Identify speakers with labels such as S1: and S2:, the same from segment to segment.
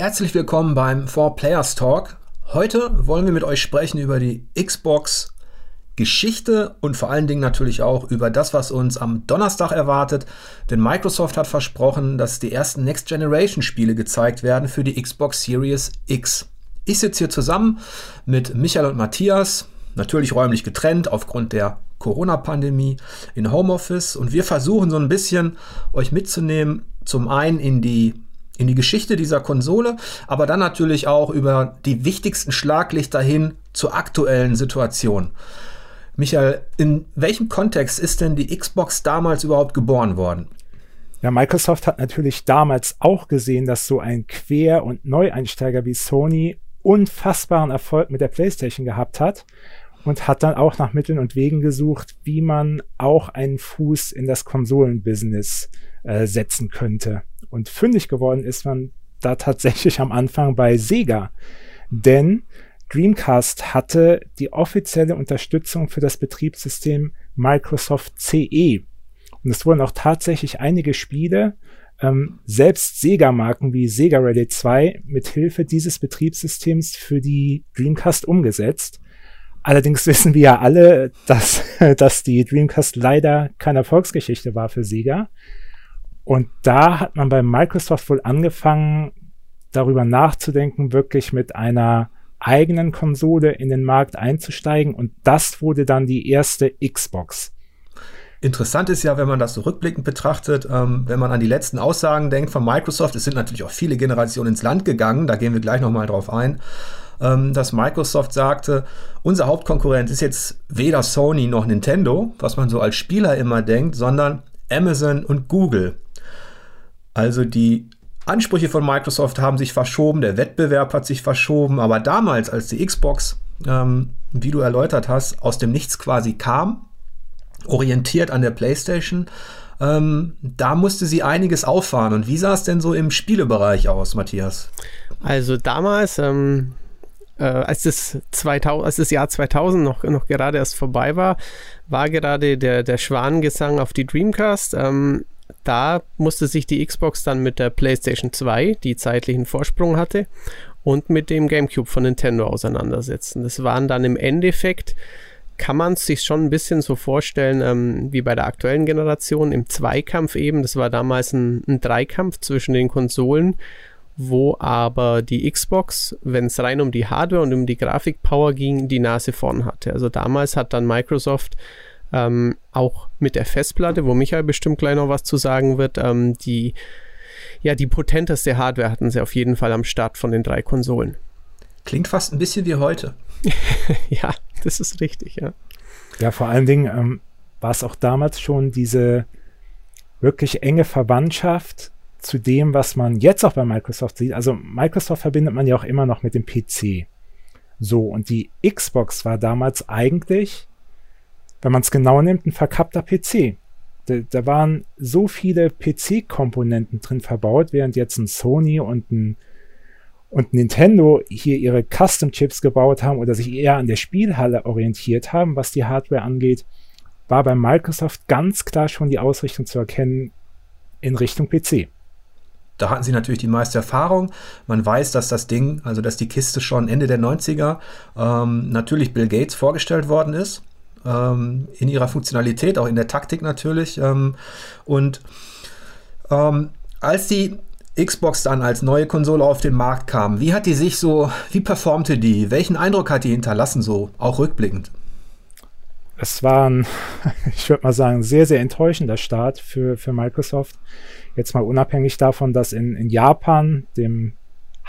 S1: Herzlich willkommen beim Four Players Talk. Heute wollen wir mit euch sprechen über die Xbox Geschichte und vor allen Dingen natürlich auch über das, was uns am Donnerstag erwartet. Denn Microsoft hat versprochen, dass die ersten Next Generation Spiele gezeigt werden für die Xbox Series X. Ich sitze hier zusammen mit Michael und Matthias, natürlich räumlich getrennt aufgrund der Corona-Pandemie in Homeoffice und wir versuchen so ein bisschen euch mitzunehmen, zum einen in die in die Geschichte dieser Konsole, aber dann natürlich auch über die wichtigsten Schlaglichter hin zur aktuellen Situation. Michael, in welchem Kontext ist denn die Xbox damals überhaupt geboren worden?
S2: Ja, Microsoft hat natürlich damals auch gesehen, dass so ein Quer- und Neueinsteiger wie Sony unfassbaren Erfolg mit der PlayStation gehabt hat und hat dann auch nach Mitteln und Wegen gesucht, wie man auch einen Fuß in das Konsolenbusiness äh, setzen könnte. Und fündig geworden ist man da tatsächlich am Anfang bei Sega. Denn Dreamcast hatte die offizielle Unterstützung für das Betriebssystem Microsoft CE. Und es wurden auch tatsächlich einige Spiele, ähm, selbst Sega-Marken wie Sega Rally 2, mit Hilfe dieses Betriebssystems für die Dreamcast umgesetzt. Allerdings wissen wir ja alle, dass, dass die Dreamcast leider keine Erfolgsgeschichte war für Sega. Und da hat man bei Microsoft wohl angefangen, darüber nachzudenken, wirklich mit einer eigenen Konsole in den Markt einzusteigen. Und das wurde dann die erste Xbox.
S1: Interessant ist ja, wenn man das so rückblickend betrachtet, ähm, wenn man an die letzten Aussagen denkt von Microsoft, es sind natürlich auch viele Generationen ins Land gegangen, da gehen wir gleich nochmal drauf ein, ähm, dass Microsoft sagte, unser Hauptkonkurrent ist jetzt weder Sony noch Nintendo, was man so als Spieler immer denkt, sondern Amazon und Google. Also die Ansprüche von Microsoft haben sich verschoben, der Wettbewerb hat sich verschoben, aber damals, als die Xbox, ähm, wie du erläutert hast, aus dem Nichts quasi kam, orientiert an der PlayStation, ähm, da musste sie einiges auffahren. Und wie sah es denn so im Spielebereich aus, Matthias?
S3: Also damals, ähm, äh, als, das 2000, als das Jahr 2000 noch, noch gerade erst vorbei war, war gerade der, der Schwanengesang auf die Dreamcast. Ähm, da musste sich die Xbox dann mit der PlayStation 2, die zeitlichen Vorsprung hatte, und mit dem GameCube von Nintendo auseinandersetzen. Das waren dann im Endeffekt, kann man es sich schon ein bisschen so vorstellen, ähm, wie bei der aktuellen Generation im Zweikampf eben. Das war damals ein, ein Dreikampf zwischen den Konsolen, wo aber die Xbox, wenn es rein um die Hardware und um die Grafikpower ging, die Nase vorn hatte. Also damals hat dann Microsoft ähm, auch mit der Festplatte, wo Michael bestimmt gleich noch was zu sagen wird, ähm, die, ja, die potenteste Hardware hatten sie auf jeden Fall am Start von den drei Konsolen.
S1: Klingt fast ein bisschen wie heute.
S3: ja, das ist richtig, ja.
S2: Ja, vor allen Dingen ähm, war es auch damals schon diese wirklich enge Verwandtschaft zu dem, was man jetzt auch bei Microsoft sieht. Also Microsoft verbindet man ja auch immer noch mit dem PC. So, und die Xbox war damals eigentlich wenn man es genau nimmt, ein verkappter PC. Da, da waren so viele PC-Komponenten drin verbaut, während jetzt ein Sony und ein und Nintendo hier ihre Custom-Chips gebaut haben oder sich eher an der Spielhalle orientiert haben, was die Hardware angeht, war bei Microsoft ganz klar schon die Ausrichtung zu erkennen in Richtung PC.
S1: Da hatten sie natürlich die meiste Erfahrung. Man weiß, dass das Ding, also dass die Kiste schon Ende der 90er ähm, natürlich Bill Gates vorgestellt worden ist ähm, in ihrer Funktionalität, auch in der Taktik natürlich. Ähm, und ähm, als die Xbox dann als neue Konsole auf den Markt kam, wie hat die sich so, wie performte die? Welchen Eindruck hat die hinterlassen, so auch rückblickend?
S2: Es war ein, ich würde mal sagen, sehr, sehr enttäuschender Start für, für Microsoft. Jetzt mal unabhängig davon, dass in, in Japan, dem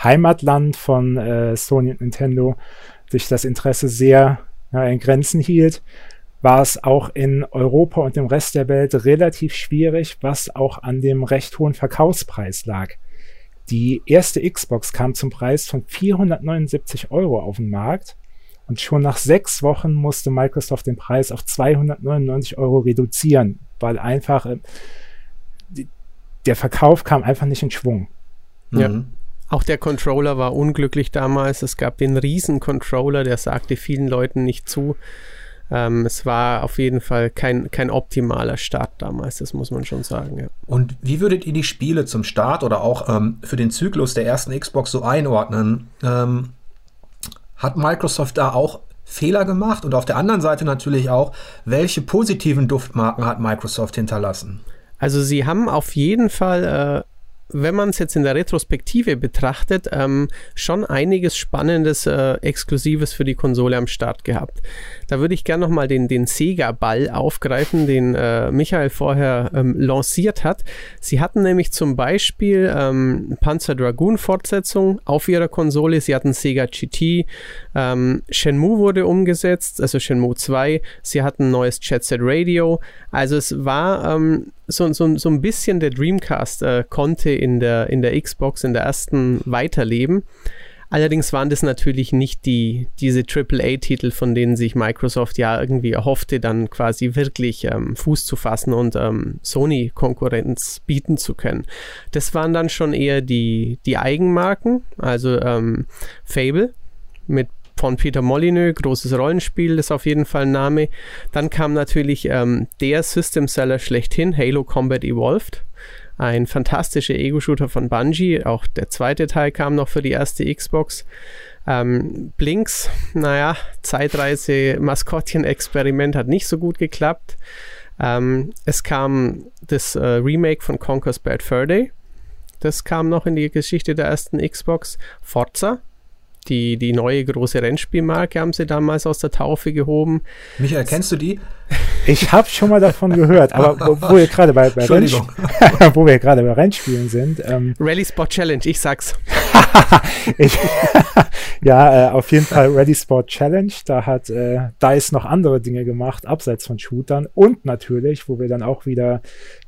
S2: Heimatland von äh, Sony und Nintendo, sich das Interesse sehr ja, in Grenzen hielt, war es auch in Europa und dem Rest der Welt relativ schwierig, was auch an dem recht hohen Verkaufspreis lag. Die erste Xbox kam zum Preis von 479 Euro auf den Markt und schon nach sechs Wochen musste Microsoft den Preis auf 299 Euro reduzieren, weil einfach äh, die, der Verkauf kam einfach nicht in Schwung.
S3: Ja. Mhm. Auch der Controller war unglücklich damals. Es gab den riesen Controller, der sagte vielen Leuten nicht zu. ähm, es war auf jeden Fall kein, kein optimaler Start damals, das muss man schon sagen. Ja.
S1: Und wie würdet ihr die Spiele zum Start oder auch ähm, für den Zyklus der ersten Xbox so einordnen? Ähm, hat Microsoft da auch Fehler gemacht? Und auf der anderen Seite natürlich auch, welche positiven Duftmarken hat Microsoft hinterlassen?
S3: Also sie haben auf jeden Fall äh, wenn man es jetzt in der Retrospektive betrachtet, ähm, schon einiges Spannendes, äh, Exklusives für die Konsole am Start gehabt. Da würde ich gerne nochmal den, den Sega-Ball aufgreifen, den äh, Michael vorher ähm, lanciert hat. Sie hatten nämlich zum Beispiel ähm, Panzer Dragoon-Fortsetzung auf ihrer Konsole. Sie hatten Sega GT. Ähm, Shenmue wurde umgesetzt, also Shenmue 2. Sie hatten ein neues Jet Set Radio. Also es war ähm, so, so, so ein bisschen der Dreamcast äh, konnte in der, in der Xbox in der ersten weiterleben. Allerdings waren das natürlich nicht die, diese AAA-Titel, von denen sich Microsoft ja irgendwie erhoffte, dann quasi wirklich ähm, Fuß zu fassen und ähm, Sony-Konkurrenz bieten zu können. Das waren dann schon eher die, die Eigenmarken, also ähm, Fable mit von Peter Molyneux, großes Rollenspiel, ist auf jeden Fall ein Name. Dann kam natürlich ähm, der System Seller schlechthin, Halo Combat Evolved. Ein fantastischer Ego-Shooter von Bungie. Auch der zweite Teil kam noch für die erste Xbox. Ähm, Blinks, naja, Zeitreise-Maskottchen-Experiment hat nicht so gut geklappt. Ähm, es kam das äh, Remake von Conker's Bad Fur Day. Das kam noch in die Geschichte der ersten Xbox. Forza, die, die neue große Rennspielmarke haben sie damals aus der Taufe gehoben.
S1: Michael, kennst du die?
S2: Ich habe schon mal davon gehört, aber wo, wo wir gerade bei, bei wo wir gerade bei Rennspielen sind.
S3: Ähm, Rally Sport Challenge, ich sag's.
S2: ich, ja, äh, auf jeden Fall Rally Sport Challenge. Da hat äh, DICE noch andere Dinge gemacht, abseits von Shootern. Und natürlich, wo wir dann auch wieder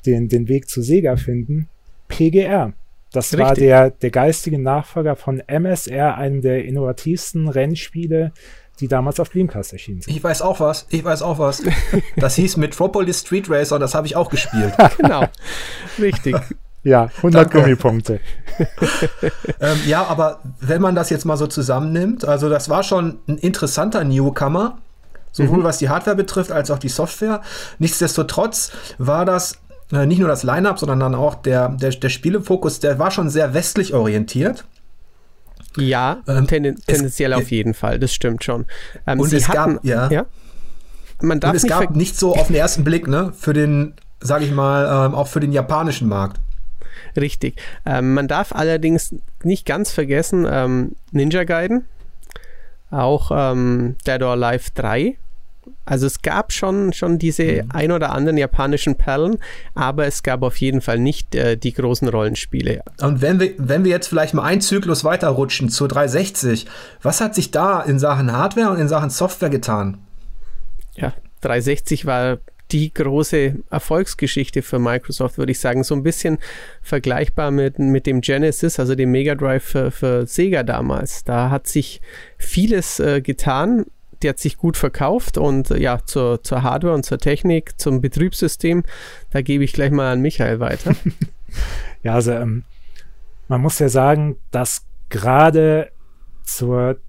S2: den, den Weg zu Sega finden, PGR. Das Richtig. war der, der geistige Nachfolger von MSR, einem der innovativsten Rennspiele, die damals auf Dreamcast erschienen sind.
S1: Ich weiß auch was, ich weiß auch was. Das hieß Metropolis Street Racer, das habe ich auch gespielt.
S3: genau, richtig.
S2: Ja, 100 Gummipunkte.
S1: ähm, ja, aber wenn man das jetzt mal so zusammennimmt, also das war schon ein interessanter Newcomer, sowohl mhm. was die Hardware betrifft als auch die Software. Nichtsdestotrotz war das äh, nicht nur das Line-Up, sondern dann auch der, der, der Spielefokus, der war schon sehr westlich orientiert.
S3: Ja, ähm, ten, tendenziell es, auf jeden Fall, das stimmt schon.
S1: Ähm, und es hatten, gab, ja, ja? Man darf und es gab nicht so auf den ersten Blick, ne, für den, sage ich mal, ähm, auch für den japanischen Markt.
S3: Richtig. Ähm, man darf allerdings nicht ganz vergessen, ähm, Ninja Gaiden, auch ähm, Dead or Alive 3 also es gab schon, schon diese mhm. ein oder anderen japanischen Perlen, aber es gab auf jeden Fall nicht äh, die großen Rollenspiele.
S1: Und wenn wir, wenn wir jetzt vielleicht mal einen Zyklus weiterrutschen zur 360, was hat sich da in Sachen Hardware und in Sachen Software getan?
S3: Ja, 360 war die große Erfolgsgeschichte für Microsoft, würde ich sagen. So ein bisschen vergleichbar mit, mit dem Genesis, also dem Mega Drive für, für Sega damals. Da hat sich vieles äh, getan, die hat sich gut verkauft und ja, zur, zur Hardware und zur Technik, zum Betriebssystem, da gebe ich gleich mal an Michael weiter.
S2: ja, also ähm, man muss ja sagen, dass gerade zur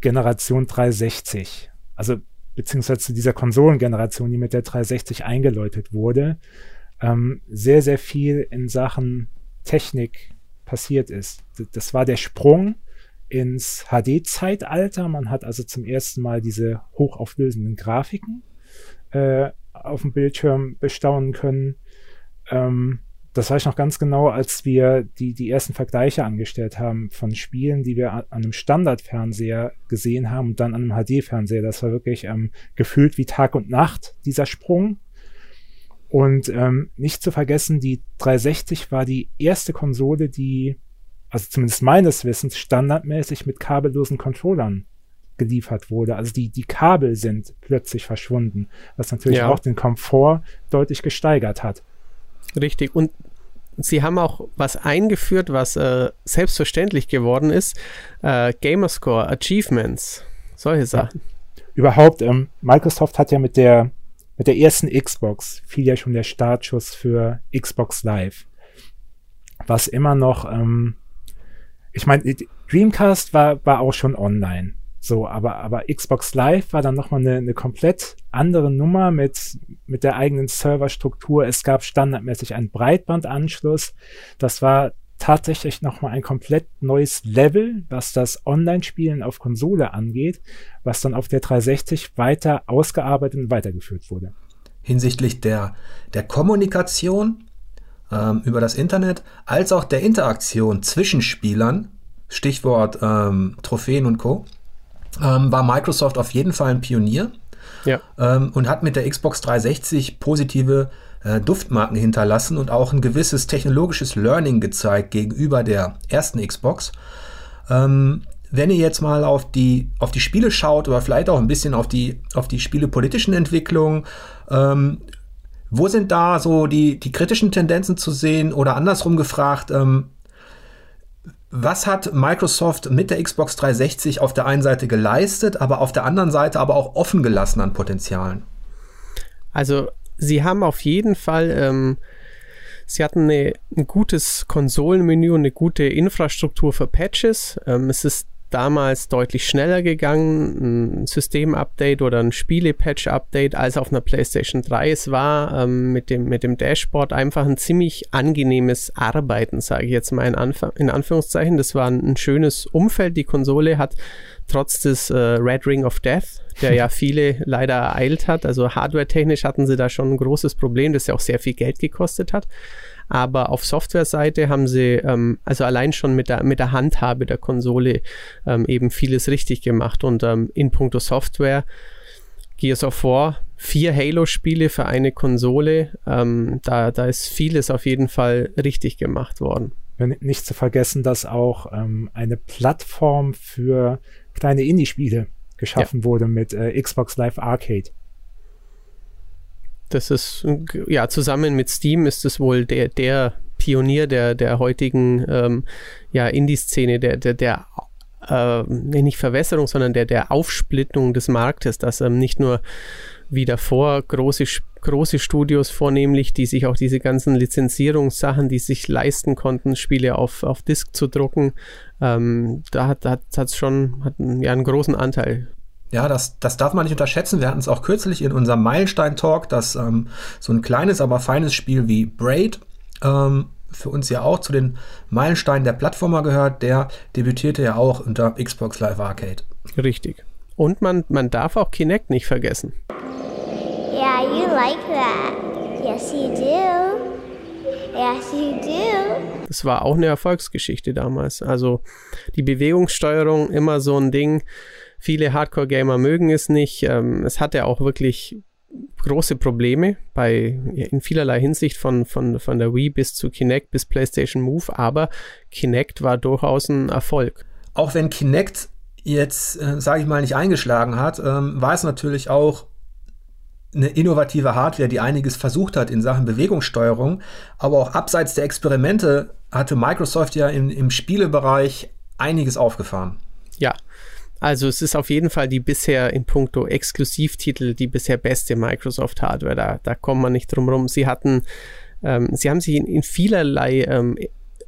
S2: Generation 360, also beziehungsweise zu dieser Konsolengeneration, die mit der 360 eingeläutet wurde, ähm, sehr, sehr viel in Sachen Technik passiert ist. Das war der Sprung ins HD-Zeitalter. Man hat also zum ersten Mal diese hochauflösenden Grafiken äh, auf dem Bildschirm bestaunen können. Ähm, das weiß ich noch ganz genau, als wir die, die ersten Vergleiche angestellt haben von Spielen, die wir an, einem Standardfernseher gesehen haben und dann an einem HD-Fernseher. Das war wirklich ähm, gefühlt wie Tag und Nacht, dieser Sprung. Und ähm, nicht zu vergessen, die 360 war die erste Konsole, die also zumindest meines Wissens, standardmäßig mit kabellosen Controllern geliefert wurde. Also die, die Kabel sind plötzlich verschwunden, was natürlich ja. auch den Komfort deutlich gesteigert hat.
S3: Richtig. Und sie haben auch was eingeführt, was äh, selbstverständlich geworden ist. Äh, Gamerscore, Achievements, solche Sachen.
S2: Ja. Überhaupt, ähm, Microsoft hat ja mit der, mit der ersten Xbox fiel ja schon der Startschuss für Xbox Live. Was immer noch ähm, ich meine, Dreamcast war, war auch schon online. So, aber, aber Xbox Live war dann nochmal eine, eine komplett andere Nummer mit, mit der eigenen Serverstruktur. Es gab standardmäßig einen Breitbandanschluss. Das war tatsächlich nochmal ein komplett neues Level, was das Online-Spielen auf Konsole angeht, was dann auf der 360 weiter ausgearbeitet und weitergeführt wurde.
S1: Hinsichtlich der, der Kommunikation ähm, über das Internet, als auch der Interaktion zwischen Spielern, Stichwort ähm, Trophäen und Co ähm, war Microsoft auf jeden Fall ein Pionier ja. ähm, und hat mit der Xbox 360 positive äh, Duftmarken hinterlassen und auch ein gewisses technologisches Learning gezeigt gegenüber der ersten Xbox. Ähm, wenn ihr jetzt mal auf die, auf die Spiele schaut oder vielleicht auch ein bisschen auf die, auf die spielepolitischen Entwicklungen, ähm, wo sind da so die, die kritischen Tendenzen zu sehen oder andersrum gefragt, ähm, was hat Microsoft mit der Xbox 360 auf der einen Seite geleistet, aber auf der anderen Seite aber auch offen gelassen an Potenzialen?
S3: Also, sie haben auf jeden Fall, ähm, sie hatten eine, ein gutes Konsolenmenü und eine gute Infrastruktur für Patches. Ähm, es ist damals deutlich schneller gegangen, ein System-Update oder ein Spiele-Patch-Update als auf einer PlayStation 3. Es war ähm, mit, dem, mit dem Dashboard einfach ein ziemlich angenehmes Arbeiten, sage ich jetzt mal in, Anf in Anführungszeichen. Das war ein, ein, schönes Umfeld. Die Konsole hat trotz des äh, Red Ring of Death, der ja viele leider ereilt hat, also hardware-technisch hatten sie da schon ein großes Problem, das ja auch sehr viel Geld gekostet hat. Aber auf Software-Seite haben sie ähm, also allein schon mit der, mit der Handhabe der Konsole ähm, eben vieles richtig gemacht. Und ähm, in puncto Software, Gears of War, vier Halo-Spiele für eine Konsole, ähm, da, da ist vieles auf jeden Fall richtig gemacht worden.
S2: Nicht zu vergessen, dass auch ähm, eine Plattform für kleine Indie-Spiele geschaffen ja. wurde mit äh, Xbox Live Arcade.
S3: Das ist, ja, zusammen mit Steam ist es wohl der, der Pionier der, der heutigen ähm, ja, Indie-Szene, der, der, der äh, nicht Verwässerung, sondern der, der Aufsplittung des Marktes, dass ähm, nicht nur wie davor große, große Studios vornehmlich, die sich auch diese ganzen Lizenzierungssachen, die sich leisten konnten, Spiele auf, auf Disk zu drucken, ähm, da hat es hat, schon hat, ja, einen großen Anteil
S1: ja, das, das darf man nicht unterschätzen. Wir hatten es auch kürzlich in unserem Meilenstein-Talk, dass ähm, so ein kleines, aber feines Spiel wie Braid ähm, für uns ja auch zu den Meilensteinen der Plattformer gehört. Der debütierte ja auch unter Xbox Live Arcade.
S3: Richtig. Und man, man darf auch Kinect nicht vergessen. Yeah, you like that. Yes, you do. Yes, you do. Das war auch eine Erfolgsgeschichte damals. Also die Bewegungssteuerung immer so ein Ding Viele Hardcore-Gamer mögen es nicht. Ähm, es hatte auch wirklich große Probleme bei in vielerlei Hinsicht von, von, von der Wii bis zu Kinect bis PlayStation Move, aber Kinect war durchaus ein Erfolg.
S1: Auch wenn Kinect jetzt, äh, sage ich mal, nicht eingeschlagen hat, ähm, war es natürlich auch eine innovative Hardware, die einiges versucht hat in Sachen Bewegungssteuerung. Aber auch abseits der Experimente hatte Microsoft ja im, im Spielebereich einiges aufgefahren.
S3: Ja, also es ist auf jeden Fall die bisher in puncto Exklusivtitel die bisher beste Microsoft-Hardware. Da, da kommt man nicht drum rum. Sie hatten, ähm, sie haben sich in, in vielerlei ähm,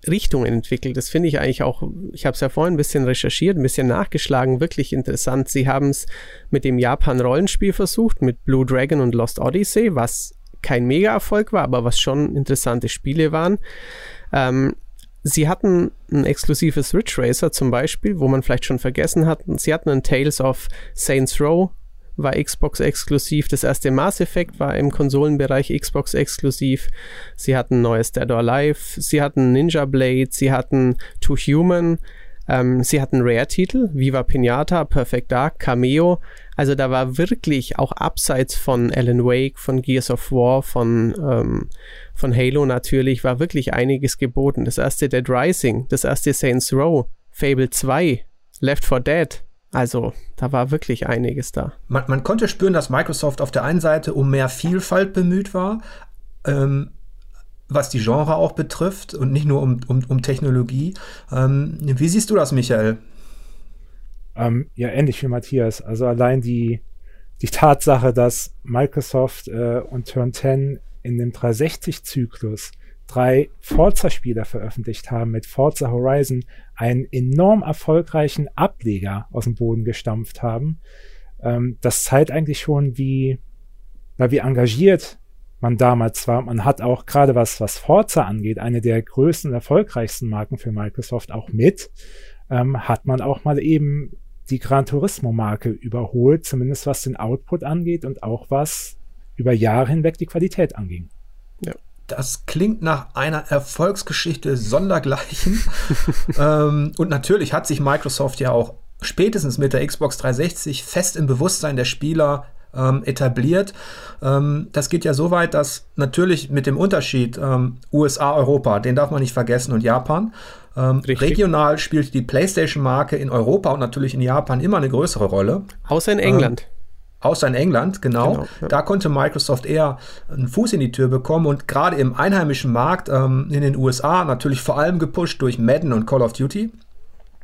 S3: Richtungen entwickelt. Das finde ich eigentlich auch, ich habe es ja vorhin ein bisschen recherchiert, ein bisschen nachgeschlagen, wirklich interessant. Sie haben es mit dem Japan-Rollenspiel versucht, mit Blue Dragon und Lost Odyssey, was kein Mega-Erfolg war, aber was schon interessante Spiele waren. Ähm, Sie hatten ein exklusives Ridge Racer zum Beispiel, wo man vielleicht schon vergessen hat. Sie hatten ein Tales of Saints Row, war Xbox exklusiv. Das erste Mass Effect war im Konsolenbereich Xbox exklusiv. Sie hatten neues Dead or Alive. Sie hatten Ninja Blade. Sie hatten Two Human. Ähm, sie hatten Rare-Titel, Viva Pinata, Perfect Dark, Cameo. Also da war wirklich auch abseits von Alan Wake, von Gears of War, von, ähm, von Halo natürlich, war wirklich einiges geboten. Das erste Dead Rising, das erste Saints Row, Fable 2, Left 4 Dead. Also, da war wirklich einiges da.
S1: Man, man konnte spüren, dass Microsoft auf der einen Seite um mehr Vielfalt bemüht war, ähm, was die Genre auch betrifft und nicht nur um, um, um Technologie. Ähm, wie siehst du das, Michael?
S2: Ähm, ja, ähnlich wie Matthias. Also allein die, die Tatsache, dass Microsoft äh, und Turn 10 in dem 360-Zyklus drei Forza-Spiele veröffentlicht haben, mit Forza Horizon einen enorm erfolgreichen Ableger aus dem Boden gestampft haben. Ähm, das zeigt eigentlich schon, wie, na, wie engagiert man damals war. Man hat auch gerade was, was Forza angeht, eine der größten und erfolgreichsten Marken für Microsoft auch mit, ähm, hat man auch mal eben die Gran Turismo Marke überholt, zumindest was den Output angeht und auch was über Jahre hinweg die Qualität anging.
S1: Ja. Das klingt nach einer Erfolgsgeschichte sondergleichen. ähm, und natürlich hat sich Microsoft ja auch spätestens mit der Xbox 360 fest im Bewusstsein der Spieler ähm, etabliert. Ähm, das geht ja so weit, dass natürlich mit dem Unterschied ähm, USA, Europa, den darf man nicht vergessen, und Japan. Ähm, regional spielt die PlayStation-Marke in Europa und natürlich in Japan immer eine größere Rolle.
S3: Außer in England.
S1: Ähm, außer in England, genau. genau ja. Da konnte Microsoft eher einen Fuß in die Tür bekommen und gerade im einheimischen Markt ähm, in den USA natürlich vor allem gepusht durch Madden und Call of Duty.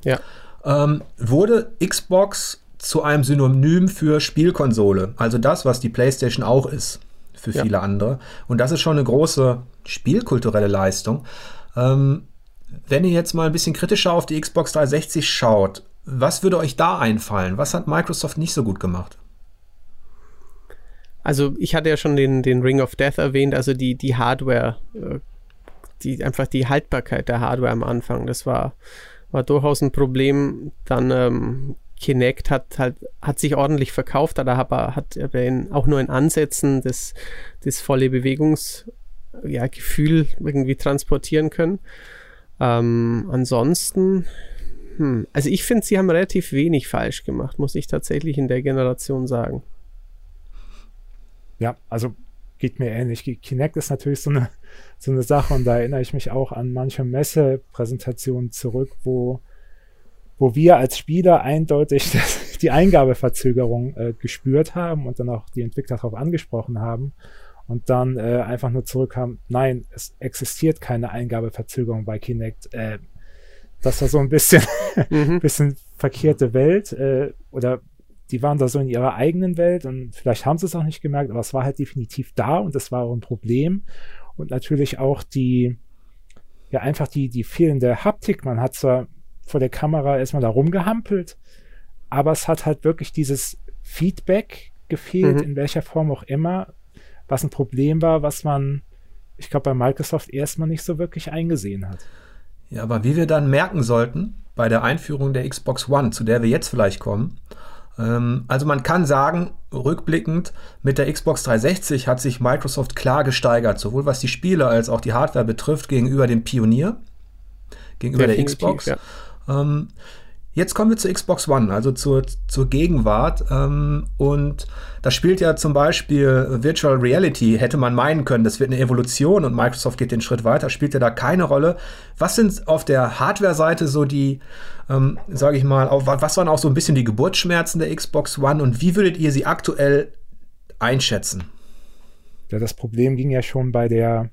S3: Ja.
S1: Ähm, wurde Xbox zu einem Synonym für Spielkonsole. Also das, was die PlayStation auch ist für ja. viele andere. Und das ist schon eine große spielkulturelle Leistung. Ähm, wenn ihr jetzt mal ein bisschen kritischer auf die Xbox 360 schaut, was würde euch da einfallen? Was hat Microsoft nicht so gut gemacht?
S3: Also ich hatte ja schon den, den Ring of Death erwähnt, also die, die Hardware, äh, die, einfach die Haltbarkeit der Hardware am Anfang, das war, war durchaus ein Problem. Dann ähm, Kinect hat halt hat sich ordentlich verkauft, aber hat aber in, auch nur in Ansätzen das, das volle Bewegungsgefühl ja, irgendwie transportieren können. Ähm, ansonsten, hm, also ich finde, sie haben relativ wenig falsch gemacht, muss ich tatsächlich in der Generation sagen.
S2: Ja, also geht mir ähnlich. Kinect ist natürlich so eine, so eine Sache und da erinnere ich mich auch an manche Messepräsentationen zurück, wo wo wir als Spieler eindeutig die Eingabeverzögerung äh, gespürt haben und dann auch die Entwickler darauf angesprochen haben und dann äh, einfach nur zurückkam, nein, es existiert keine Eingabeverzögerung bei Kinect. Äh, das war so ein bisschen, mhm. bisschen verkehrte Welt äh, oder die waren da so in ihrer eigenen Welt und vielleicht haben sie es auch nicht gemerkt, aber es war halt definitiv da und es war auch ein Problem und natürlich auch die ja einfach die die fehlende Haptik. Man hat zwar vor der Kamera erstmal da rumgehampelt. Aber es hat halt wirklich dieses Feedback gefehlt, mhm. in welcher Form auch immer, was ein Problem war, was man, ich glaube, bei Microsoft erstmal nicht so wirklich eingesehen hat.
S1: Ja, aber wie wir dann merken sollten bei der Einführung der Xbox One, zu der wir jetzt vielleicht kommen, ähm, also man kann sagen, rückblickend, mit der Xbox 360 hat sich Microsoft klar gesteigert, sowohl was die Spiele als auch die Hardware betrifft, gegenüber dem Pionier, gegenüber Definitiv, der Xbox. Ja. Ähm, jetzt kommen wir zur Xbox One, also zur, zur Gegenwart. Ähm, und da spielt ja zum Beispiel Virtual Reality, hätte man meinen können, das wird eine Evolution und Microsoft geht den Schritt weiter, spielt ja da keine Rolle. Was sind auf der Hardware-Seite so die, ähm, sage ich mal, was waren auch so ein bisschen die Geburtsschmerzen der Xbox One und wie würdet ihr sie aktuell einschätzen?
S2: Ja, das Problem ging ja schon bei der,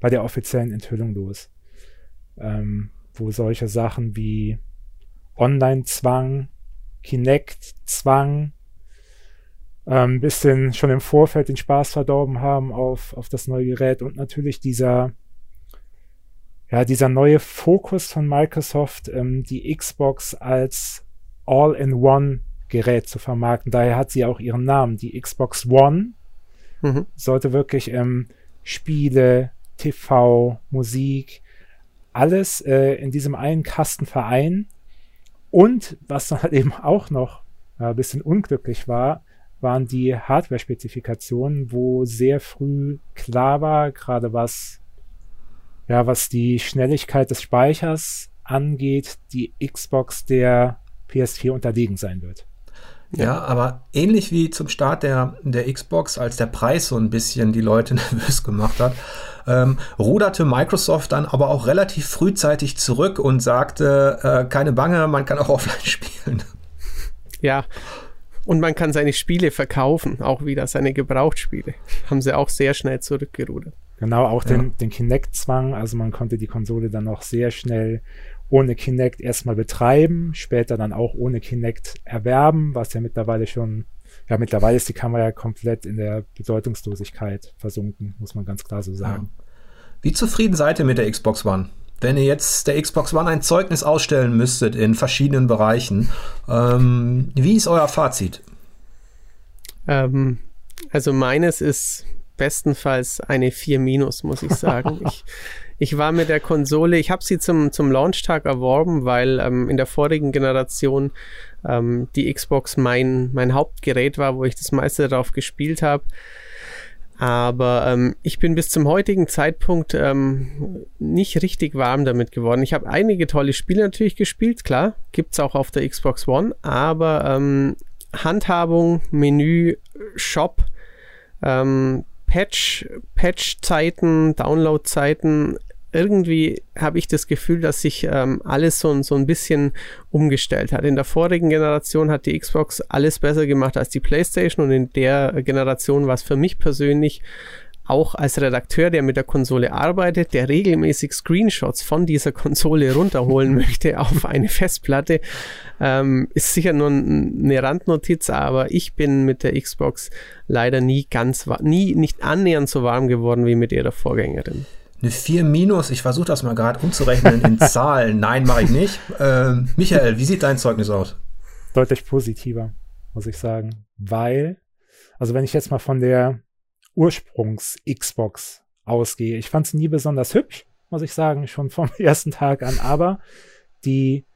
S2: bei der offiziellen Enthüllung los. Ähm, wo solche Sachen wie Online-Zwang, Kinect-Zwang, ein ähm, bisschen schon im Vorfeld den Spaß verdorben haben auf, auf das neue Gerät und natürlich dieser, ja, dieser neue Fokus von Microsoft, ähm, die Xbox als All-in-One-Gerät zu vermarkten. Daher hat sie auch ihren Namen. Die Xbox One mhm. sollte wirklich ähm, Spiele, TV, Musik, alles äh, in diesem einen Kasten vereinen. Und was dann halt eben auch noch äh, ein bisschen unglücklich war, waren die Hardware-Spezifikationen, wo sehr früh klar war, gerade was, ja, was die Schnelligkeit des Speichers angeht, die Xbox der PS4 unterlegen sein wird.
S1: Ja, aber ähnlich wie zum Start der, der Xbox, als der Preis so ein bisschen die Leute nervös gemacht hat, ähm, ruderte Microsoft dann aber auch relativ frühzeitig zurück und sagte, äh, keine Bange, man kann auch offline spielen.
S3: Ja, und man kann seine Spiele verkaufen, auch wieder seine Gebrauchtspiele. Haben sie auch sehr schnell zurückgerudert.
S2: Genau, auch ja. den, den Kinect-Zwang, also man konnte die Konsole dann auch sehr schnell ohne Kinect erstmal betreiben, später dann auch ohne Kinect erwerben, was ja mittlerweile schon, ja, mittlerweile ist die Kamera ja komplett in der Bedeutungslosigkeit versunken, muss man ganz klar so sagen.
S1: Wie zufrieden seid ihr mit der Xbox One? Wenn ihr jetzt der Xbox One ein Zeugnis ausstellen müsstet in verschiedenen Bereichen, ähm, wie ist euer Fazit?
S3: Ähm, also meines ist bestenfalls eine 4 minus, muss ich sagen. ich, ich war mit der Konsole, ich habe sie zum, zum Launchtag erworben, weil ähm, in der vorigen Generation ähm, die Xbox mein, mein Hauptgerät war, wo ich das meiste darauf gespielt habe. Aber ähm, ich bin bis zum heutigen Zeitpunkt ähm, nicht richtig warm damit geworden. Ich habe einige tolle Spiele natürlich gespielt, klar, gibt es auch auf der Xbox One, aber ähm, Handhabung, Menü, Shop, ähm, Patch, Patch-Zeiten, Download-Zeiten, irgendwie habe ich das Gefühl, dass sich ähm, alles so, so ein bisschen umgestellt hat. In der vorigen Generation hat die Xbox alles besser gemacht als die PlayStation und in der Generation war es für mich persönlich auch als Redakteur, der mit der Konsole arbeitet, der regelmäßig Screenshots von dieser Konsole runterholen möchte auf eine Festplatte, ähm, ist sicher nur eine Randnotiz, aber ich bin mit der Xbox leider nie ganz, nie, nicht annähernd so warm geworden wie mit ihrer Vorgängerin.
S1: Eine 4 minus, ich versuche das mal gerade umzurechnen in Zahlen. Nein, mache ich nicht. Ähm, Michael, wie sieht dein Zeugnis aus?
S2: Deutlich positiver, muss ich sagen. Weil, also wenn ich jetzt mal von der Ursprungs-Xbox ausgehe, ich fand sie nie besonders hübsch, muss ich sagen, schon vom ersten Tag an, aber die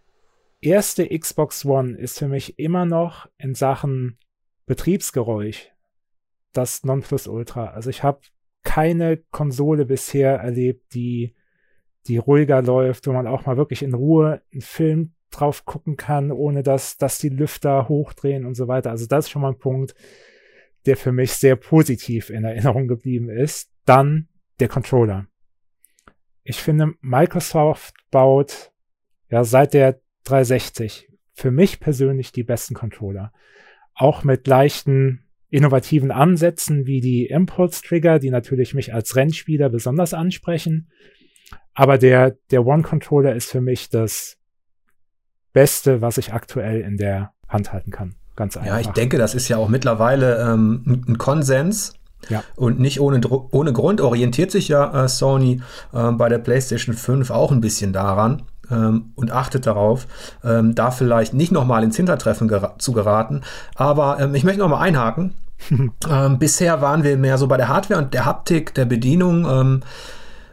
S2: erste Xbox One ist für mich immer noch in Sachen Betriebsgeräusch das Nonplusultra. Also ich habe keine Konsole bisher erlebt, die, die ruhiger läuft, wo man auch mal wirklich in Ruhe einen Film drauf gucken kann, ohne dass, dass die Lüfter hochdrehen und so weiter. Also das ist schon mal ein Punkt, der für mich sehr positiv in Erinnerung geblieben ist. Dann der Controller. Ich finde, Microsoft baut ja seit der 360 für mich persönlich die besten Controller. Auch mit leichten innovativen Ansätzen wie die Impulse-Trigger, die natürlich mich als Rennspieler besonders ansprechen. Aber der, der One-Controller ist für mich das Beste, was ich aktuell in der Hand halten kann. Ganz einfach.
S1: Ja, ich denke, das ist ja auch mittlerweile ähm, ein Konsens. Ja. Und nicht ohne, ohne Grund orientiert sich ja äh, Sony äh, bei der PlayStation 5 auch ein bisschen daran ähm, und achtet darauf, ähm, da vielleicht nicht nochmal ins Hintertreffen gera zu geraten. Aber ähm, ich möchte nochmal einhaken. ähm, bisher waren wir mehr so bei der Hardware und der Haptik, der Bedienung. Ähm,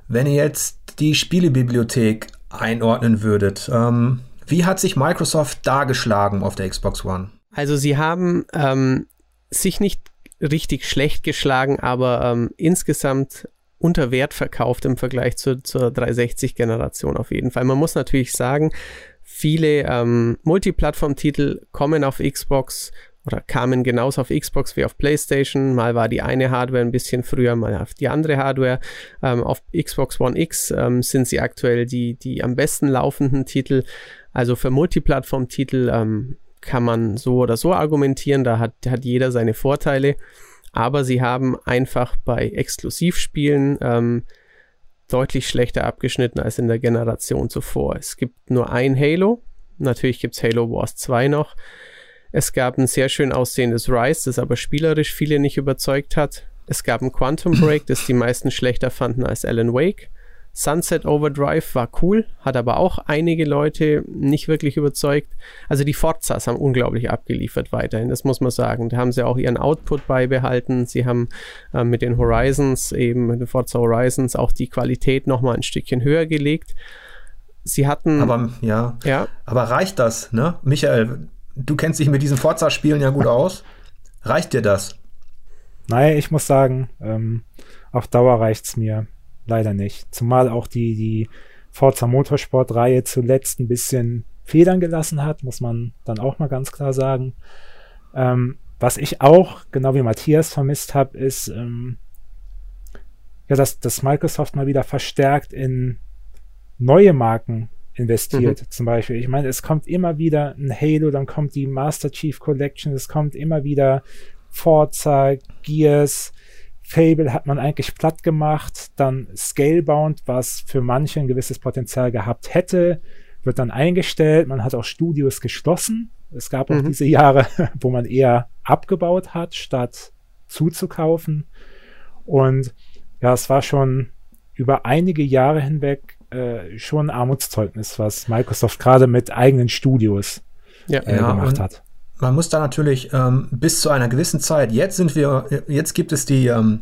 S1: wenn ihr jetzt die Spielebibliothek einordnen würdet, ähm, wie hat sich Microsoft dargeschlagen auf der Xbox One?
S3: Also sie haben ähm, sich nicht richtig schlecht geschlagen, aber ähm, insgesamt unter Wert verkauft im Vergleich zu, zur 360-Generation auf jeden Fall. Man muss natürlich sagen, viele ähm, Multiplattform-Titel kommen auf Xbox oder kamen genauso auf Xbox wie auf PlayStation. Mal war die eine Hardware ein bisschen früher, mal auf die andere Hardware. Ähm, auf Xbox One X ähm, sind sie aktuell die, die am besten laufenden Titel. Also für Multiplattform-Titel ähm, kann man so oder so argumentieren. Da hat, hat jeder seine Vorteile. Aber sie haben einfach bei Exklusivspielen ähm, deutlich schlechter abgeschnitten als in der Generation zuvor. Es gibt nur ein Halo. Natürlich gibt es Halo Wars 2 noch. Es gab ein sehr schön aussehendes Rise, das aber spielerisch viele nicht überzeugt hat. Es gab ein Quantum Break, das die meisten schlechter fanden als Alan Wake. Sunset Overdrive war cool, hat aber auch einige Leute nicht wirklich überzeugt. Also die Forzas haben unglaublich abgeliefert weiterhin, das muss man sagen. Da haben sie auch ihren Output beibehalten. Sie haben äh, mit den Horizons, eben mit den Forza Horizons, auch die Qualität nochmal ein Stückchen höher gelegt. Sie hatten.
S1: Aber ja, ja. Aber reicht das, ne? Michael, du kennst dich mit diesen Forza-Spielen ja gut aus. Reicht dir das?
S2: Naja, ich muss sagen, ähm, auf Dauer reicht es mir leider nicht. Zumal auch die, die Forza Motorsport-Reihe zuletzt ein bisschen Federn gelassen hat, muss man dann auch mal ganz klar sagen. Ähm, was ich auch, genau wie Matthias vermisst habe, ist, ähm, ja, dass, dass Microsoft mal wieder verstärkt in neue Marken investiert, mhm. zum Beispiel. Ich meine, es kommt immer wieder ein Halo, dann kommt die Master Chief Collection, es kommt immer wieder Forza, Gears, Fable hat man eigentlich platt gemacht, dann Scalebound, was für manche ein gewisses Potenzial gehabt hätte, wird dann eingestellt. Man hat auch Studios geschlossen. Es gab mhm. auch diese Jahre, wo man eher abgebaut hat, statt zuzukaufen. Und ja, es war schon über einige Jahre hinweg äh, schon ein Armutszeugnis, was Microsoft gerade mit eigenen Studios
S1: ja, äh, ja, gemacht hat. Man muss da natürlich ähm, bis zu einer gewissen Zeit, jetzt sind wir, jetzt gibt es die ähm,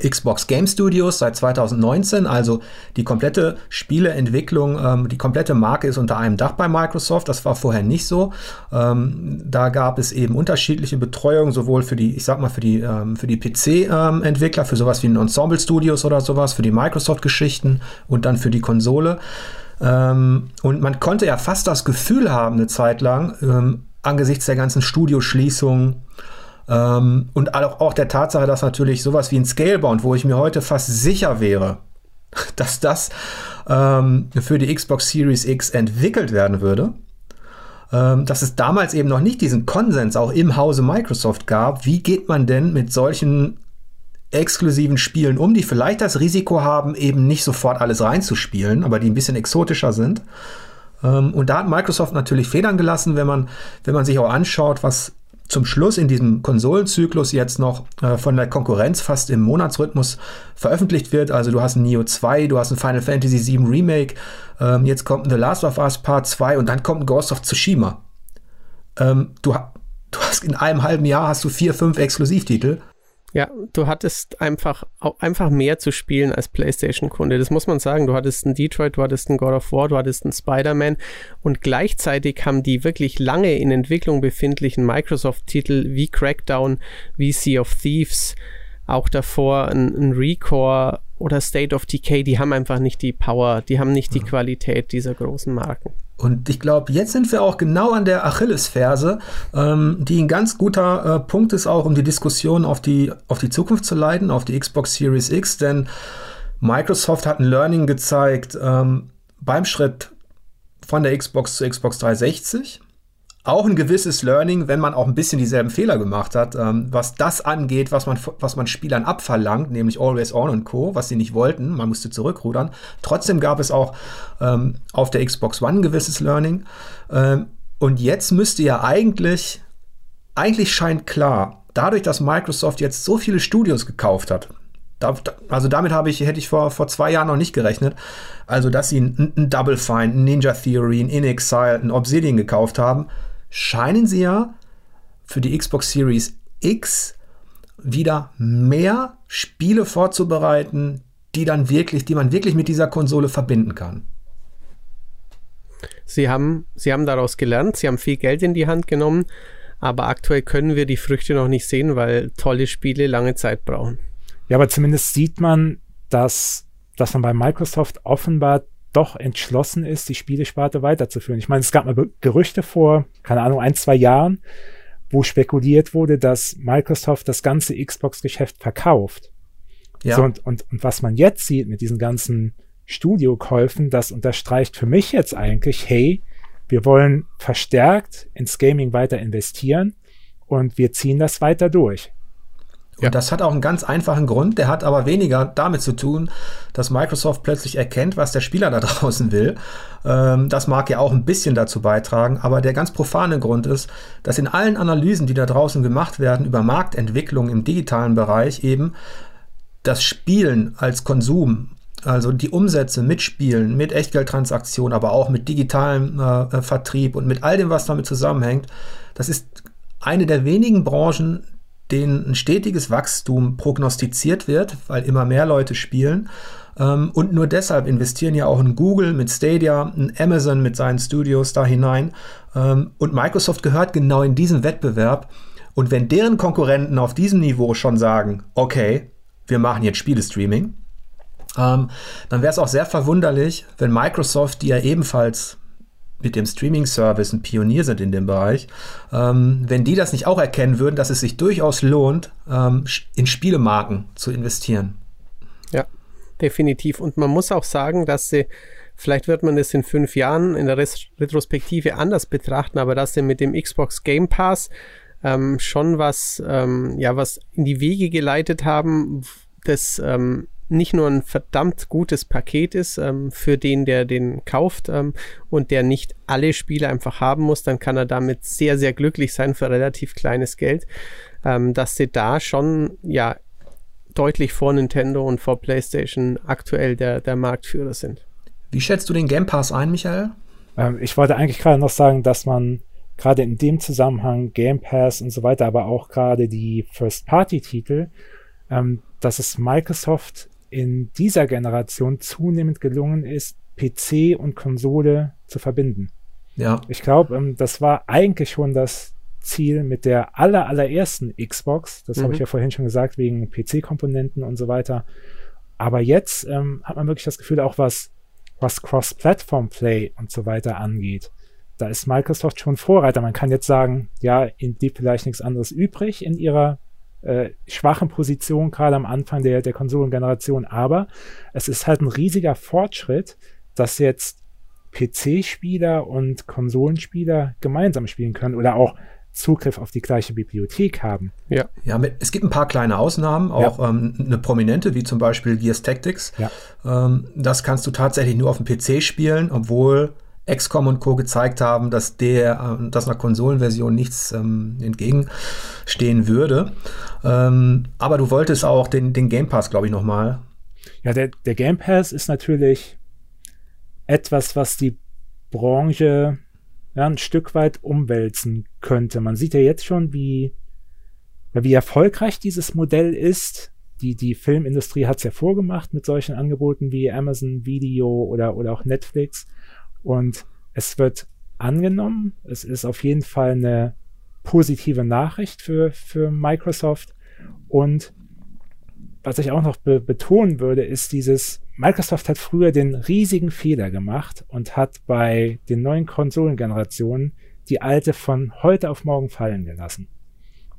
S1: Xbox Game Studios seit 2019, also die komplette Spieleentwicklung, ähm, die komplette Marke ist unter einem Dach bei Microsoft. Das war vorher nicht so. Ähm, da gab es eben unterschiedliche Betreuung, sowohl für die, ich sag mal, für die, ähm, für die PC-Entwickler, für sowas wie ein Ensemble Studios oder sowas, für die Microsoft-Geschichten und dann für die Konsole. Ähm, und man konnte ja fast das Gefühl haben, eine Zeit lang, ähm, angesichts der ganzen Studioschließungen, ähm, und auch, auch der Tatsache, dass natürlich sowas wie ein Scalebound, wo ich mir heute fast sicher wäre, dass das ähm, für die Xbox Series X entwickelt werden würde, ähm, dass es damals eben noch nicht diesen Konsens auch im Hause Microsoft gab, wie geht man denn mit solchen exklusiven Spielen um, die vielleicht das Risiko haben, eben nicht sofort alles reinzuspielen, aber die ein bisschen exotischer sind. Ähm, und da hat Microsoft natürlich Federn gelassen, wenn man, wenn man sich auch anschaut, was zum Schluss in diesem Konsolenzyklus jetzt noch äh, von der Konkurrenz fast im Monatsrhythmus veröffentlicht wird. Also du hast ein Neo 2, du hast ein Final Fantasy 7 Remake, ähm, jetzt kommt The Last of Us Part 2 und dann kommt Ghost of Tsushima. Ähm, du, du hast in einem halben Jahr hast du vier, fünf Exklusivtitel
S3: ja, du hattest einfach, einfach mehr zu spielen als PlayStation-Kunde. Das muss man sagen. Du hattest einen Detroit, du hattest einen God of War, du hattest einen Spider-Man und gleichzeitig haben die wirklich lange in Entwicklung befindlichen Microsoft-Titel wie Crackdown, wie Sea of Thieves, auch davor ein, ein Recore oder State of Decay, die haben einfach nicht die Power, die haben nicht die Qualität dieser großen Marken.
S1: Und ich glaube, jetzt sind wir auch genau an der Achillesferse, ähm, die ein ganz guter äh, Punkt ist, auch um die Diskussion auf die, auf die Zukunft zu leiten, auf die Xbox Series X, denn Microsoft hat ein Learning gezeigt ähm, beim Schritt von der Xbox zu Xbox 360 auch ein gewisses Learning, wenn man auch ein bisschen dieselben Fehler gemacht hat, ähm, was das angeht, was man, was man Spielern abverlangt, nämlich Always On und Co., was sie nicht wollten, man musste zurückrudern. Trotzdem gab es auch ähm, auf der Xbox One ein gewisses Learning. Ähm, und jetzt müsste ja eigentlich, eigentlich scheint klar, dadurch, dass Microsoft jetzt so viele Studios gekauft hat, da, also damit habe ich, hätte ich vor, vor zwei Jahren noch nicht gerechnet. Also, dass sie ein, ein Double Fine, ein Ninja Theory, ein In Exile, ein Obsidian gekauft haben, scheinen sie ja für die Xbox Series X wieder mehr Spiele vorzubereiten, die dann wirklich, die man wirklich mit dieser Konsole verbinden kann.
S3: Sie haben, sie haben daraus gelernt, sie haben viel Geld in die Hand genommen, aber aktuell können wir die Früchte noch nicht sehen, weil tolle Spiele lange Zeit brauchen.
S2: Ja, aber zumindest sieht man, dass, dass man bei Microsoft offenbar doch entschlossen ist, die Spielesparte weiterzuführen. Ich meine, es gab mal Gerüchte vor, keine Ahnung, ein, zwei Jahren, wo spekuliert wurde, dass Microsoft das ganze Xbox-Geschäft verkauft. Ja. So, und, und, und was man jetzt sieht mit diesen ganzen Studiokäufen, das unterstreicht für mich jetzt eigentlich, hey, wir wollen verstärkt ins Gaming weiter investieren und wir ziehen das weiter durch.
S1: Und ja. das hat auch einen ganz einfachen Grund, der hat aber weniger damit zu tun, dass Microsoft plötzlich erkennt, was der Spieler da draußen will. Ähm, das mag ja auch ein bisschen dazu beitragen, aber der ganz profane Grund ist, dass in allen Analysen, die da draußen gemacht werden über Marktentwicklung im digitalen Bereich eben das Spielen als Konsum also die Umsätze mit Spielen, mit Echtgeldtransaktionen, aber auch mit digitalem äh, Vertrieb und mit all dem, was damit zusammenhängt, das ist eine der wenigen Branchen, denen ein stetiges Wachstum prognostiziert wird, weil immer mehr Leute spielen. Ähm, und nur deshalb investieren ja auch in Google mit Stadia, in Amazon mit seinen Studios da hinein. Ähm, und Microsoft gehört genau in diesen Wettbewerb. Und wenn deren Konkurrenten auf diesem Niveau schon sagen, okay, wir machen jetzt Spielestreaming, ähm, dann wäre es auch sehr verwunderlich, wenn Microsoft, die ja ebenfalls mit dem Streaming-Service ein Pionier sind in dem Bereich, ähm, wenn die das nicht auch erkennen würden, dass es sich durchaus lohnt, ähm, in Spielemarken zu investieren.
S3: Ja, definitiv. Und man muss auch sagen, dass sie, vielleicht wird man das in fünf Jahren in der Retrospektive anders betrachten, aber dass sie mit dem Xbox Game Pass ähm, schon was, ähm, ja, was in die Wege geleitet haben, das ähm, nicht nur ein verdammt gutes Paket ist ähm, für den, der den kauft ähm, und der nicht alle Spiele einfach haben muss, dann kann er damit sehr, sehr glücklich sein für relativ kleines Geld, ähm, dass sie da schon, ja, deutlich vor Nintendo und vor PlayStation aktuell der, der Marktführer sind.
S1: Wie schätzt du den Game Pass ein, Michael?
S2: Ähm, ich wollte eigentlich gerade noch sagen, dass man gerade in dem Zusammenhang Game Pass und so weiter, aber auch gerade die First-Party-Titel, ähm, dass es Microsoft in dieser Generation zunehmend gelungen ist, PC und Konsole zu verbinden. Ja. Ich glaube, ähm, das war eigentlich schon das Ziel mit der aller, allerersten Xbox. Das mhm. habe ich ja vorhin schon gesagt, wegen PC-Komponenten und so weiter. Aber jetzt ähm, hat man wirklich das Gefühl, auch was, was Cross-Platform-Play und so weiter angeht, da ist Microsoft schon Vorreiter. Man kann jetzt sagen, ja, ihnen blieb vielleicht nichts anderes übrig in ihrer äh, schwachen Position, gerade am Anfang der, der Konsolengeneration. Aber es ist halt ein riesiger Fortschritt, dass jetzt PC-Spieler und Konsolenspieler gemeinsam spielen können oder auch Zugriff auf die gleiche Bibliothek haben.
S1: Ja, ja mit, es gibt ein paar kleine Ausnahmen, auch ja. ähm, eine prominente, wie zum Beispiel Gears Tactics. Ja. Ähm, das kannst du tatsächlich nur auf dem PC spielen, obwohl XCOM und Co. gezeigt haben, dass der, äh, dass einer Konsolenversion nichts ähm, entgegenstehen würde. Ähm, aber du wolltest auch den, den Game Pass, glaube ich, nochmal.
S2: Ja, der, der Game Pass ist natürlich etwas, was die Branche ja, ein Stück weit umwälzen könnte. Man sieht ja jetzt schon, wie, wie erfolgreich dieses Modell ist. Die, die Filmindustrie hat es ja vorgemacht mit solchen Angeboten wie Amazon Video oder, oder auch Netflix. Und es wird angenommen. Es ist auf jeden Fall eine positive Nachricht für, für Microsoft. Und was ich auch noch be betonen würde, ist dieses, Microsoft hat früher den riesigen Fehler gemacht und hat bei den neuen Konsolengenerationen die alte von heute auf morgen fallen gelassen.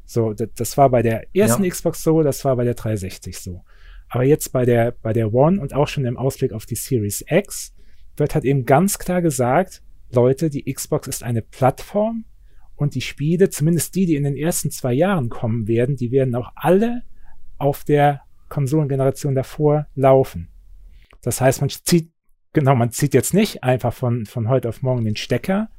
S2: So, das war bei der ersten ja. Xbox so, das war bei der 360 so. Aber jetzt bei der, bei der One und auch schon im Ausblick auf die Series X wird halt eben ganz klar gesagt, Leute, die Xbox ist eine Plattform und die Spiele, zumindest die, die in den ersten zwei Jahren kommen werden, die werden auch alle auf der Konsolengeneration davor laufen. Das heißt, man zieht, genau, man zieht jetzt nicht einfach von, von heute auf morgen den Stecker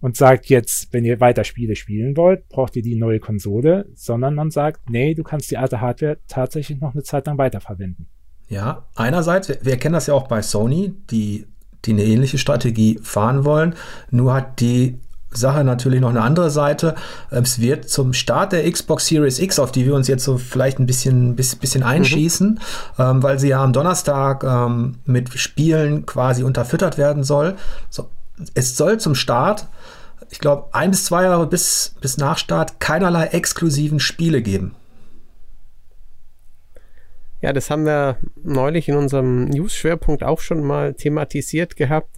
S2: und sagt jetzt, wenn ihr weiter Spiele spielen wollt, braucht ihr die neue Konsole, sondern man sagt, nee, du kannst die alte Hardware tatsächlich noch eine Zeit lang weiterverwenden.
S1: Ja, einerseits, wir, kennen das ja auch bei Sony, die die eine ähnliche Strategie fahren wollen. Nur hat die Sache natürlich noch eine andere Seite. Es wird zum Start der Xbox Series X, auf die wir uns jetzt so vielleicht ein bisschen, bisschen mhm. einschießen, mhm. ähm, weil sie ja am Donnerstag ähm, mit Spielen quasi unterfüttert werden soll. So, es soll zum Start, ich glaube, ein bis zwei Jahre bis, bis nach Start keinerlei exklusiven Spiele geben.
S3: Ja, das haben wir neulich in unserem News-Schwerpunkt auch schon mal thematisiert gehabt.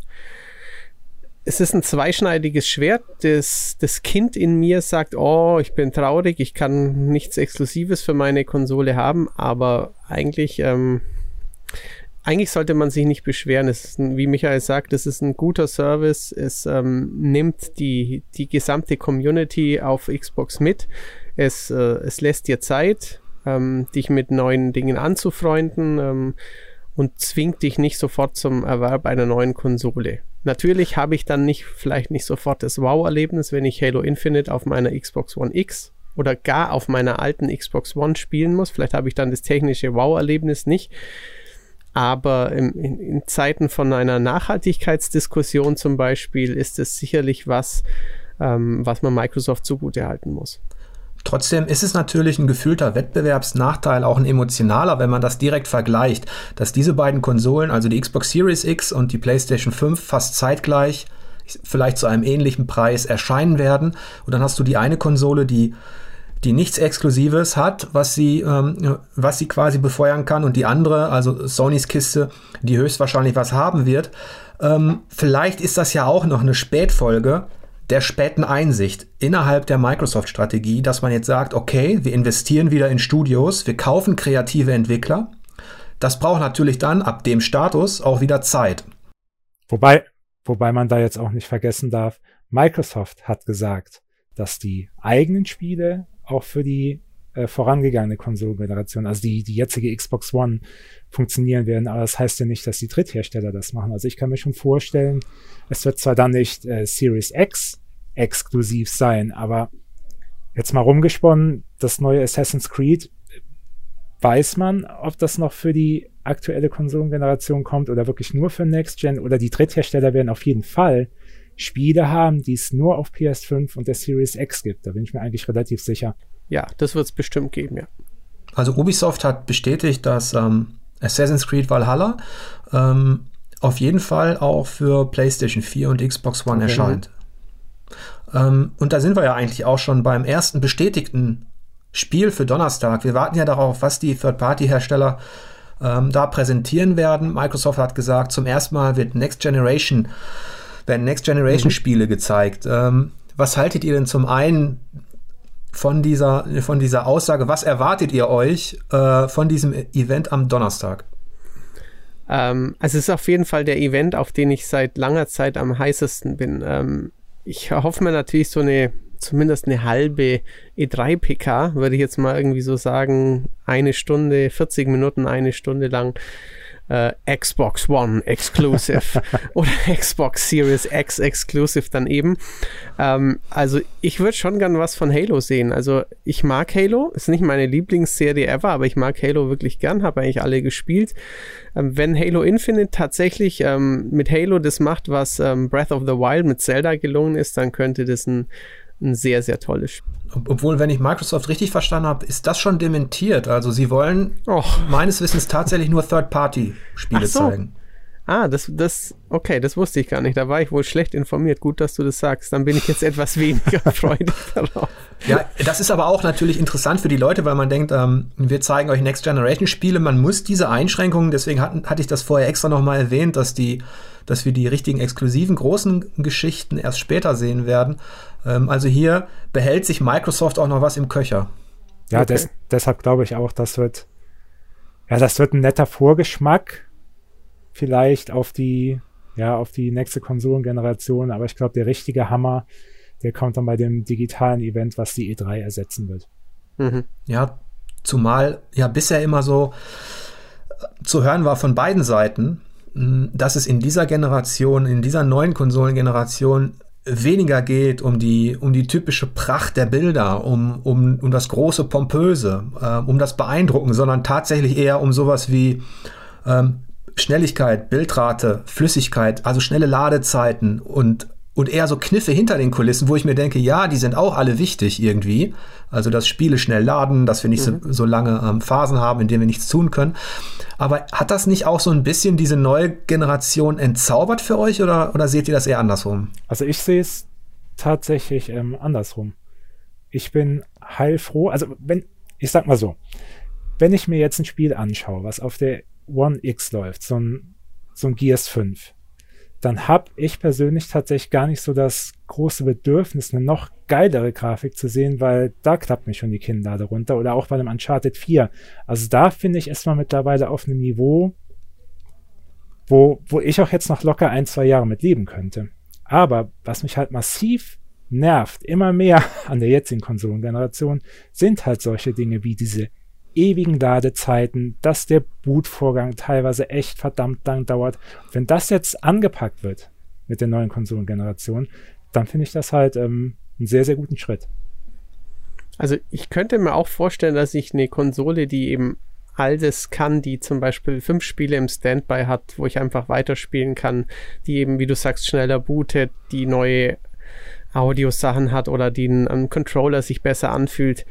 S3: Es ist ein zweischneidiges Schwert. Das, das Kind in mir sagt, oh, ich bin traurig, ich kann nichts Exklusives für meine Konsole haben, aber eigentlich, ähm, eigentlich sollte man sich nicht beschweren. Es ein, wie Michael sagt, es ist ein guter Service. Es ähm, nimmt die, die gesamte Community auf Xbox mit. Es, äh, es lässt dir Zeit ähm, dich mit neuen Dingen anzufreunden ähm, und zwingt dich nicht sofort zum Erwerb einer neuen Konsole. Natürlich habe ich dann nicht, vielleicht nicht sofort das Wow-Erlebnis, wenn ich Halo Infinite auf meiner Xbox One X oder gar auf meiner alten Xbox One spielen muss. Vielleicht habe ich dann das technische Wow-Erlebnis nicht. Aber in, in, in, Zeiten von einer Nachhaltigkeitsdiskussion zum Beispiel ist es sicherlich was, ähm, was man Microsoft zugute halten muss.
S1: Trotzdem ist es natürlich ein gefühlter Wettbewerbsnachteil, auch ein emotionaler, wenn man das direkt vergleicht, dass diese beiden Konsolen, also die Xbox Series X und die PlayStation 5, fast zeitgleich, vielleicht zu einem ähnlichen Preis erscheinen werden. Und dann hast du die eine Konsole, die die nichts Exklusives hat, was sie, ähm, was sie quasi befeuern kann, und die andere, also Sonys Kiste, die höchstwahrscheinlich was haben wird. Ähm, vielleicht ist das ja auch noch eine Spätfolge der späten Einsicht innerhalb der Microsoft-Strategie, dass man jetzt sagt, okay, wir investieren wieder in Studios, wir kaufen kreative Entwickler. Das braucht natürlich dann ab dem Status auch wieder Zeit.
S2: Wobei, wobei man da jetzt auch nicht vergessen darf, Microsoft hat gesagt, dass die eigenen Spiele auch für die äh, vorangegangene Konsolengeneration, also die, die jetzige Xbox One, funktionieren werden. Aber das heißt ja nicht, dass die Dritthersteller das machen. Also ich kann mir schon vorstellen, es wird zwar dann nicht äh, Series X exklusiv sein, aber jetzt mal rumgesponnen, das neue Assassin's Creed weiß man, ob das noch für die aktuelle Konsolengeneration kommt oder wirklich nur für Next Gen oder die Dritthersteller werden auf jeden Fall Spiele haben, die es nur auf PS5 und der Series X gibt. Da bin ich mir eigentlich relativ sicher.
S3: Ja, das wird es bestimmt geben, ja.
S1: Also Ubisoft hat bestätigt, dass ähm, Assassin's Creed Valhalla ähm, auf jeden Fall auch für PlayStation 4 und Xbox One okay. erscheint. Ähm, und da sind wir ja eigentlich auch schon beim ersten bestätigten Spiel für Donnerstag. Wir warten ja darauf, was die Third-Party-Hersteller ähm, da präsentieren werden. Microsoft hat gesagt, zum ersten Mal wird Next Generation, werden Next Generation mhm. Spiele gezeigt. Ähm, was haltet ihr denn zum einen von dieser, von dieser Aussage? Was erwartet ihr euch äh, von diesem Event am Donnerstag?
S3: Ähm, also es ist auf jeden Fall der Event, auf den ich seit langer Zeit am heißesten bin. Ähm, ich hoffe mir natürlich so eine, zumindest eine halbe E3-PK, würde ich jetzt mal irgendwie so sagen, eine Stunde, 40 Minuten, eine Stunde lang äh, Xbox One Exclusive oder Xbox Series X Exclusive dann eben. Ähm, also ich würde schon gern was von Halo sehen. Also ich mag Halo, ist nicht meine Lieblingsserie ever, aber ich mag Halo wirklich gern, habe eigentlich alle gespielt. Ähm, wenn Halo Infinite tatsächlich ähm, mit Halo das macht, was ähm, Breath of the Wild mit Zelda gelungen ist, dann könnte das ein ein sehr, sehr tolles Spiel.
S1: Obwohl, wenn ich Microsoft richtig verstanden habe, ist das schon dementiert. Also sie wollen Och. meines Wissens tatsächlich nur Third-Party-Spiele so. zeigen.
S3: Ah, das, das, okay, das wusste ich gar nicht. Da war ich wohl schlecht informiert. Gut, dass du das sagst. Dann bin ich jetzt etwas weniger freudig darauf.
S1: Ja, das ist aber auch natürlich interessant für die Leute, weil man denkt, ähm, wir zeigen euch Next Generation Spiele. Man muss diese Einschränkungen, deswegen hat, hatte ich das vorher extra nochmal erwähnt, dass die, dass wir die richtigen exklusiven großen Geschichten erst später sehen werden. Ähm, also hier behält sich Microsoft auch noch was im Köcher.
S2: Ja, okay. des, deshalb glaube ich auch, das wird, ja, das wird ein netter Vorgeschmack vielleicht auf die, ja, auf die nächste Konsolengeneration, aber ich glaube, der richtige Hammer, der kommt dann bei dem digitalen Event, was die E3 ersetzen wird.
S1: Mhm. Ja, zumal ja bisher immer so äh, zu hören war von beiden Seiten, dass es in dieser Generation, in dieser neuen Konsolengeneration weniger geht um die, um die typische Pracht der Bilder, um, um, um das große Pompöse, äh, um das Beeindrucken, sondern tatsächlich eher um sowas wie ähm, Schnelligkeit, Bildrate, Flüssigkeit, also schnelle Ladezeiten und und eher so Kniffe hinter den Kulissen, wo ich mir denke, ja, die sind auch alle wichtig irgendwie. Also, dass Spiele schnell laden, dass wir nicht mhm. so, so, lange ähm, Phasen haben, in denen wir nichts tun können. Aber hat das nicht auch so ein bisschen diese neue Generation entzaubert für euch oder, oder seht ihr das eher andersrum?
S2: Also, ich sehe es tatsächlich ähm, andersrum. Ich bin heilfroh. Also, wenn, ich sag mal so, wenn ich mir jetzt ein Spiel anschaue, was auf der One X läuft, so ein, so ein Gears 5, dann habe ich persönlich tatsächlich gar nicht so das große Bedürfnis, eine noch geilere Grafik zu sehen, weil da klappt mir schon die Kinnlade runter oder auch bei einem Uncharted 4. Also da finde ich erstmal mittlerweile auf einem Niveau, wo, wo ich auch jetzt noch locker ein, zwei Jahre mit leben könnte. Aber was mich halt massiv nervt, immer mehr an der jetzigen Konsolengeneration, sind halt solche Dinge wie diese ewigen Ladezeiten, dass der Bootvorgang teilweise echt verdammt lang dauert. wenn das jetzt angepackt wird mit der neuen Konsolengeneration, dann finde ich das halt ähm, einen sehr, sehr guten Schritt.
S3: Also ich könnte mir auch vorstellen, dass ich eine Konsole, die eben all das kann, die zum Beispiel fünf Spiele im Standby hat, wo ich einfach weiterspielen kann, die eben, wie du sagst, schneller bootet, die neue Audiosachen hat oder die am Controller sich besser anfühlt.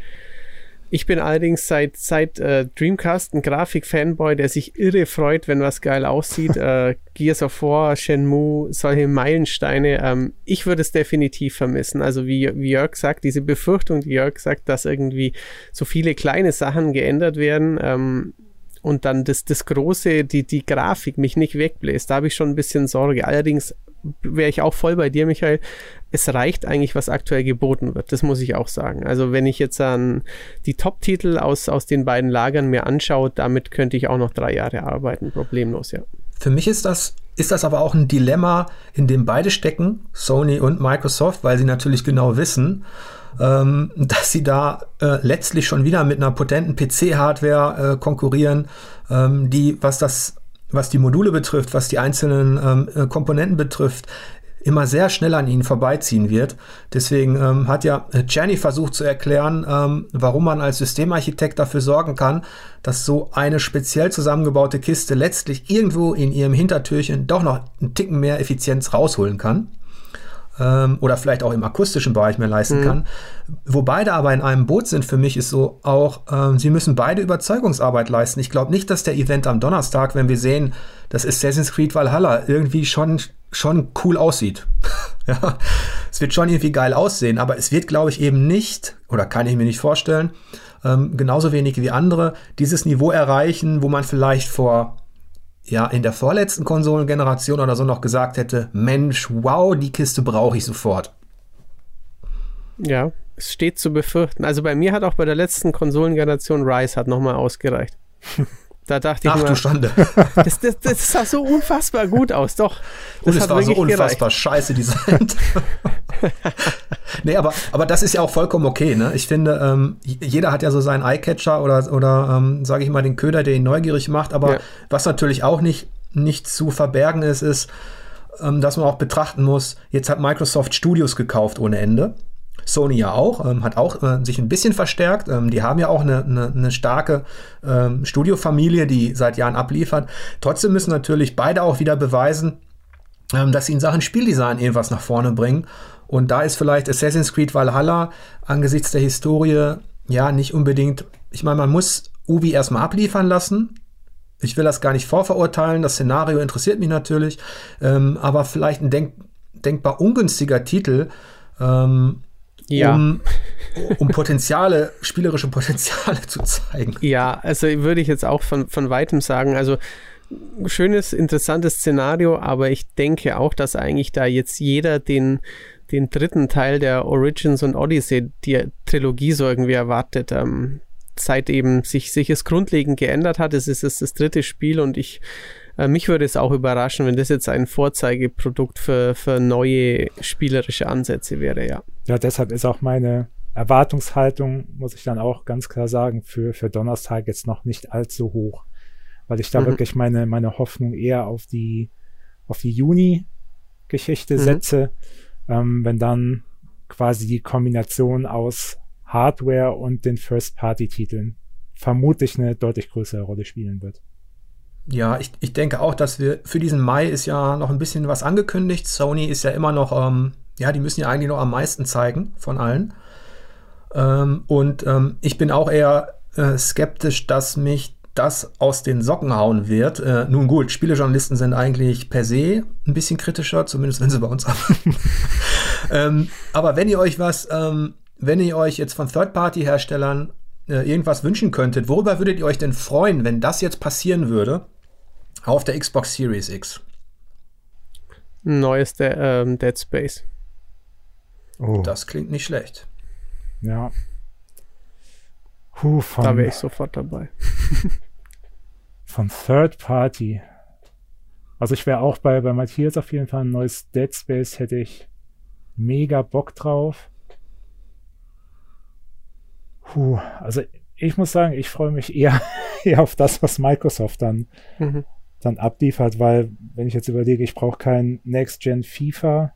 S3: Ich bin allerdings seit, seit äh, Dreamcast ein Grafik-Fanboy, der sich irre freut, wenn was geil aussieht. äh, Gears of War, Shenmue, solche Meilensteine. Ähm, ich würde es definitiv vermissen. Also wie, wie Jörg sagt, diese Befürchtung, die Jörg sagt, dass irgendwie so viele kleine Sachen geändert werden. Ähm, und dann das, das Große, die, die Grafik mich nicht wegbläst. Da habe ich schon ein bisschen Sorge. Allerdings wäre ich auch voll bei dir, Michael. Es reicht eigentlich, was aktuell geboten wird. Das muss ich auch sagen. Also wenn ich jetzt an die Top-Titel aus, aus den beiden Lagern mir anschaue, damit könnte ich auch noch drei Jahre arbeiten. Problemlos, ja.
S1: Für mich ist das, ist das aber auch ein Dilemma, in dem beide stecken, Sony und Microsoft, weil sie natürlich genau wissen, ähm, dass sie da äh, letztlich schon wieder mit einer potenten PC-Hardware äh, konkurrieren, ähm, die, was das was die Module betrifft, was die einzelnen ähm, äh, Komponenten betrifft, immer sehr schnell an ihnen vorbeiziehen wird. Deswegen ähm, hat ja Jenny versucht zu erklären, ähm, warum man als Systemarchitekt dafür sorgen kann, dass so eine speziell zusammengebaute Kiste letztlich irgendwo in ihrem Hintertürchen doch noch einen Ticken mehr Effizienz rausholen kann ähm, oder vielleicht auch im akustischen Bereich mehr leisten mhm. kann. Wo beide aber in einem Boot sind, für mich ist so auch, ähm, sie müssen beide Überzeugungsarbeit leisten. Ich glaube nicht, dass der Event am Donnerstag, wenn wir sehen, dass Assassin's Creed Valhalla irgendwie schon, schon cool aussieht. ja, es wird schon irgendwie geil aussehen, aber es wird, glaube ich, eben nicht, oder kann ich mir nicht vorstellen, ähm, genauso wenig wie andere, dieses Niveau erreichen, wo man vielleicht vor ja in der vorletzten Konsolengeneration oder so noch gesagt hätte, Mensch, wow, die Kiste brauche ich sofort.
S3: Ja, es steht zu befürchten. Also bei mir hat auch bei der letzten Konsolengeneration Rise hat nochmal ausgereicht. Da dachte ich
S1: Ach, du Schande.
S3: Das, das, das sah so unfassbar gut aus, doch.
S1: Das Und es war so unfassbar gereicht. scheiße designt. nee, aber, aber das ist ja auch vollkommen okay. Ne? Ich finde, ähm, jeder hat ja so seinen Eyecatcher oder, oder ähm, sage ich mal, den Köder, der ihn neugierig macht. Aber ja. was natürlich auch nicht, nicht zu verbergen ist, ist, ähm, dass man auch betrachten muss, jetzt hat Microsoft Studios gekauft ohne Ende. Sony ja auch, ähm, hat auch äh, sich ein bisschen verstärkt. Ähm, die haben ja auch eine, eine, eine starke ähm, Studiofamilie, die seit Jahren abliefert. Trotzdem müssen natürlich beide auch wieder beweisen, ähm, dass sie in Sachen Spieldesign irgendwas nach vorne bringen. Und da ist vielleicht Assassin's Creed Valhalla angesichts der Historie ja nicht unbedingt. Ich meine, man muss Ubi erstmal abliefern lassen. Ich will das gar nicht vorverurteilen. Das Szenario interessiert mich natürlich. Ähm, aber vielleicht ein denk denkbar ungünstiger Titel, ähm, ja. um, um Potenziale, spielerische Potenziale zu zeigen.
S3: Ja, also würde ich jetzt auch von, von weitem sagen, also schönes, interessantes Szenario, aber ich denke auch, dass eigentlich da jetzt jeder den, den dritten Teil der Origins und Odyssey, die Trilogie so irgendwie erwartet. Ähm, seit eben sich, sich es grundlegend geändert hat. Es ist es das dritte Spiel und ich äh, mich würde es auch überraschen, wenn das jetzt ein Vorzeigeprodukt für, für neue spielerische Ansätze wäre, ja.
S2: Ja, deshalb ist auch meine Erwartungshaltung, muss ich dann auch ganz klar sagen, für, für Donnerstag jetzt noch nicht allzu hoch. Weil ich da mhm. wirklich meine, meine Hoffnung eher auf die, auf die Juni-Geschichte mhm. setze. Ähm, wenn dann quasi die Kombination aus Hardware und den First-Party-Titeln vermutlich eine deutlich größere Rolle spielen wird.
S1: Ja, ich, ich denke auch, dass wir für diesen Mai ist ja noch ein bisschen was angekündigt. Sony ist ja immer noch, ähm, ja, die müssen ja eigentlich noch am meisten zeigen von allen. Ähm, und ähm, ich bin auch eher äh, skeptisch, dass mich das aus den Socken hauen wird. Äh, nun gut, Spielejournalisten sind eigentlich per se ein bisschen kritischer, zumindest wenn sie bei uns arbeiten. ähm, aber wenn ihr euch was, ähm, wenn ihr euch jetzt von Third-Party-Herstellern äh, irgendwas wünschen könntet, worüber würdet ihr euch denn freuen, wenn das jetzt passieren würde? Auf der Xbox Series X.
S3: Neues De ähm, Dead Space.
S1: Oh. Das klingt nicht schlecht.
S2: Ja.
S3: Puh, da wäre ich sofort dabei.
S2: von Third Party. Also ich wäre auch bei, bei Matthias auf jeden Fall ein neues Dead Space, hätte ich mega Bock drauf. Puh, also ich muss sagen, ich freue mich eher, eher auf das, was Microsoft dann mhm dann abliefert, weil wenn ich jetzt überlege, ich brauche kein Next-Gen FIFA,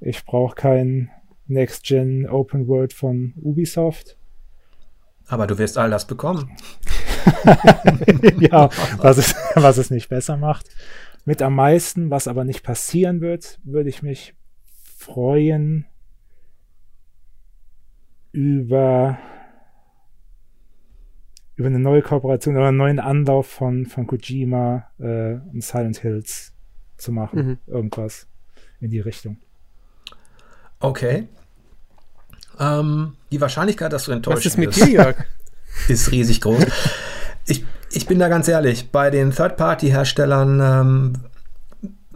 S2: ich brauche kein Next-Gen Open World von Ubisoft.
S1: Aber du wirst all das bekommen.
S2: ja, was es, was es nicht besser macht. Mit am meisten, was aber nicht passieren wird, würde ich mich freuen über über eine neue Kooperation oder einen neuen Anlauf von, von Kojima äh, und Silent Hills zu machen. Mhm. Irgendwas in die Richtung.
S1: Okay. Ähm, die Wahrscheinlichkeit, dass du enttäuscht
S3: bist, Was ist mit dir, Jörg?
S1: ist riesig groß. ich, ich bin da ganz ehrlich, bei den Third-Party-Herstellern ähm,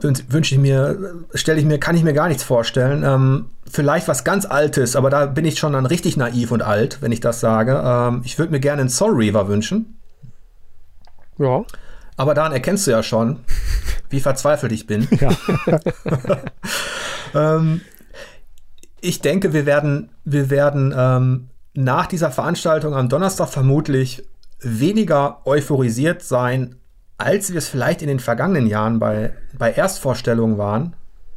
S1: wünsche ich mir, stelle ich mir, kann ich mir gar nichts vorstellen. Ähm, vielleicht was ganz Altes, aber da bin ich schon dann richtig naiv und alt, wenn ich das sage. Ähm, ich würde mir gerne einen Soul Reaver wünschen.
S3: Ja.
S1: Aber daran erkennst du ja schon, wie verzweifelt ich bin. Ja. ähm, ich denke, wir werden, wir werden ähm, nach dieser Veranstaltung am Donnerstag vermutlich weniger euphorisiert sein als wir es vielleicht in den vergangenen Jahren bei, bei Erstvorstellungen waren.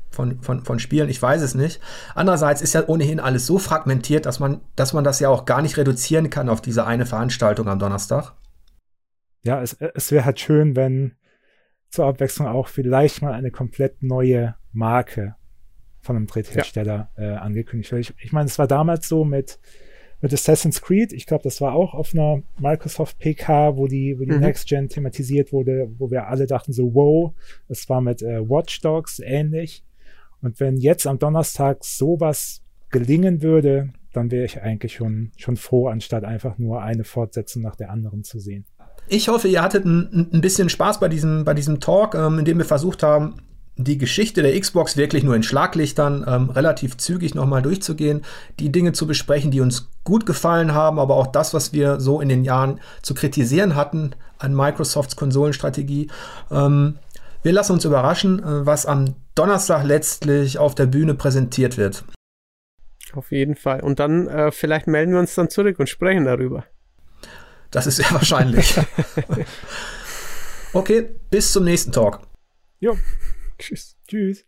S1: von, von, von Spielen, ich weiß es nicht. Andererseits ist ja ohnehin alles so fragmentiert, dass man, dass man das ja auch gar nicht reduzieren kann auf diese eine Veranstaltung am Donnerstag.
S2: Ja, es, es wäre halt schön, wenn zur Abwechslung auch vielleicht mal eine komplett neue Marke von einem Dritthersteller ja. äh, angekündigt wird. Ich, ich meine, es war damals so mit, mit Assassin's Creed. Ich glaube, das war auch auf einer Microsoft PK, wo die, wo die mhm. Next Gen thematisiert wurde, wo wir alle dachten so, wow, das war mit äh, Watch Dogs ähnlich. Und wenn jetzt am Donnerstag sowas gelingen würde, dann wäre ich eigentlich schon, schon froh, anstatt einfach nur eine Fortsetzung nach der anderen zu sehen.
S1: Ich hoffe, ihr hattet ein, ein bisschen Spaß bei diesem, bei diesem Talk, ähm, in dem wir versucht haben, die Geschichte der Xbox wirklich nur in Schlaglichtern ähm, relativ zügig nochmal durchzugehen, die Dinge zu besprechen, die uns gut gefallen haben, aber auch das, was wir so in den Jahren zu kritisieren hatten an Microsofts Konsolenstrategie. Ähm, wir lassen uns überraschen, äh, was am Donnerstag letztlich auf der Bühne präsentiert wird.
S3: Auf jeden Fall. Und dann äh, vielleicht melden wir uns dann zurück und sprechen darüber.
S1: Das ist sehr wahrscheinlich. okay, bis zum nächsten Talk.
S2: Jo. Tschüss. Tschüss.